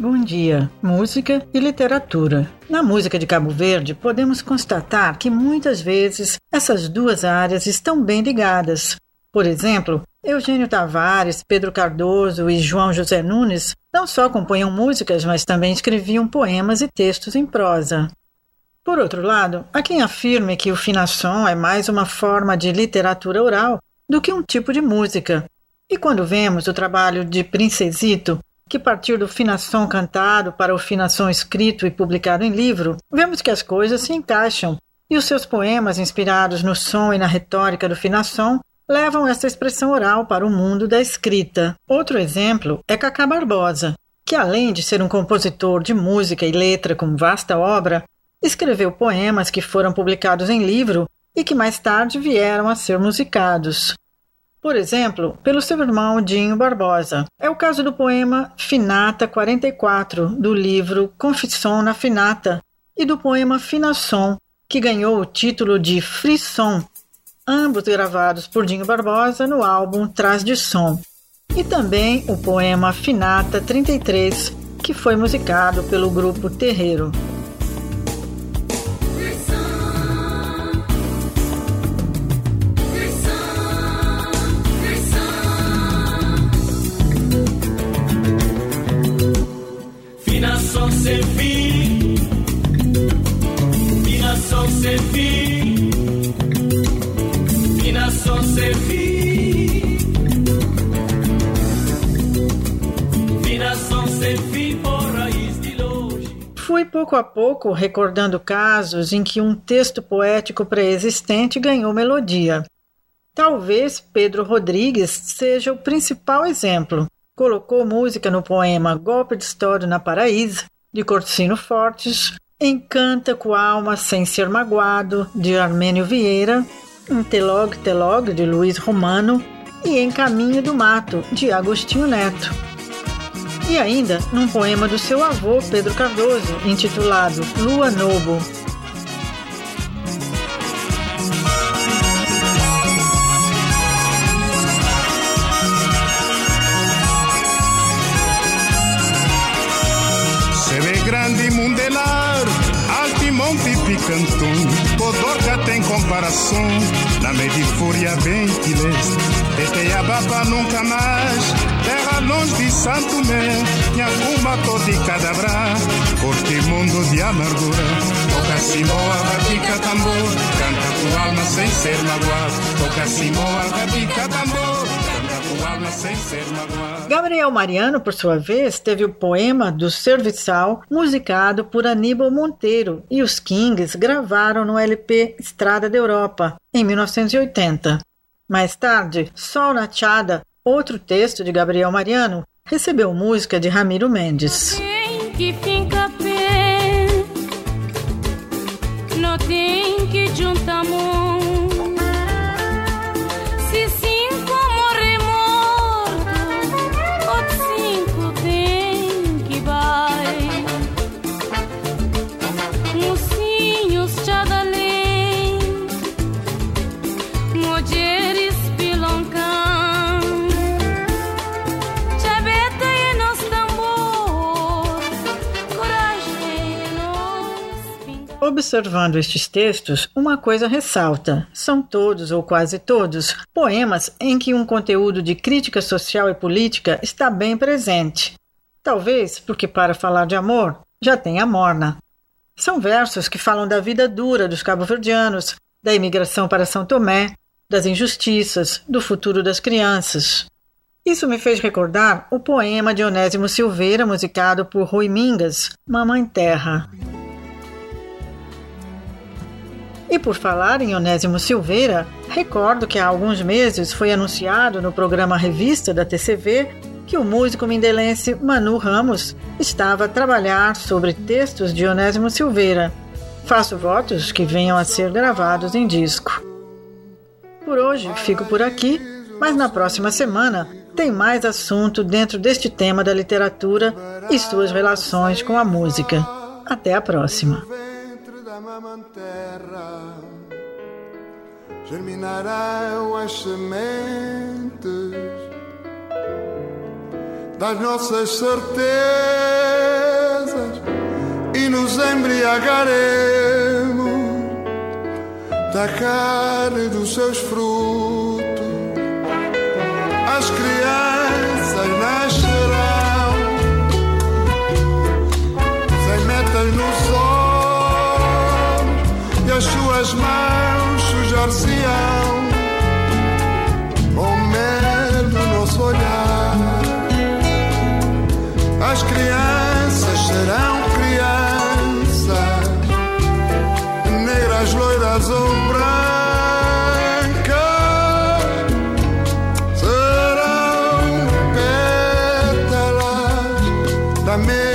Bom dia, música e literatura. Na música de Cabo Verde, podemos constatar que muitas vezes essas duas áreas estão bem ligadas. Por exemplo, Eugênio Tavares, Pedro Cardoso e João José Nunes não só compunham músicas, mas também escreviam poemas e textos em prosa. Por outro lado, há quem afirme que o finasson é mais uma forma de literatura oral do que um tipo de música. E quando vemos o trabalho de Princesito, que partiu do finassom cantado para o finassom escrito e publicado em livro, vemos que as coisas se encaixam, e os seus poemas, inspirados no som e na retórica do finassom, levam essa expressão oral para o mundo da escrita. Outro exemplo é Cacá Barbosa, que além de ser um compositor de música e letra com vasta obra, escreveu poemas que foram publicados em livro e que mais tarde vieram a ser musicados por exemplo, pelo seu irmão Dinho Barbosa. É o caso do poema Finata 44, do livro Confissão na Finata, e do poema Finasson, que ganhou o título de Frisson, ambos gravados por Dinho Barbosa no álbum Traz de Som. E também o poema Finata 33, que foi musicado pelo grupo Terreiro. Fui pouco a pouco recordando casos em que um texto poético pré-existente ganhou melodia. Talvez Pedro Rodrigues seja o principal exemplo. Colocou música no poema Golpe de Estado na Paraíso, de Cortino Fortes, Encanta com a alma sem ser magoado, de Armênio Vieira, em Telog Telog, de Luiz Romano, e Em Caminho do Mato, de Agostinho Neto. E ainda num poema do seu avô, Pedro Cardoso, intitulado Lua Novo, cantum Podorca tem comparação. Na meio fúria bem que leste Teteababa nunca mais. Terra longe de Santo Mé. Nhacuma todo e cadabra Corte mundo de amargura. Toca cimoa, rapica tambor. Canta tua alma sem ser magoado. Toca cimoa, rapica tambor Gabriel Mariano, por sua vez, teve o poema do Serviçal musicado por Aníbal Monteiro e os Kings gravaram no LP Estrada da Europa, em 1980. Mais tarde, Sol na Chada, outro texto de Gabriel Mariano, recebeu música de Ramiro Mendes. Não tem que juntar Observando estes textos, uma coisa ressalta: são todos ou quase todos poemas em que um conteúdo de crítica social e política está bem presente. Talvez porque, para falar de amor, já tem a morna. São versos que falam da vida dura dos cabo-verdianos, da imigração para São Tomé, das injustiças, do futuro das crianças. Isso me fez recordar o poema de Onésimo Silveira, musicado por Rui Mingas, Mamãe Terra. E por falar em Onésimo Silveira, recordo que há alguns meses foi anunciado no programa Revista da TCV que o músico mindelense Manu Ramos estava a trabalhar sobre textos de Onésimo Silveira. Faço votos que venham a ser gravados em disco. Por hoje fico por aqui, mas na próxima semana tem mais assunto dentro deste tema da literatura e suas relações com a música. Até a próxima chama terra germinarão as sementes das nossas certezas e nos embriagaremos da carne dos seus frutos. As mãos sujar-se-ão com medo no nosso olhar. As crianças serão loiras ou brancas serão pétalas da mesma.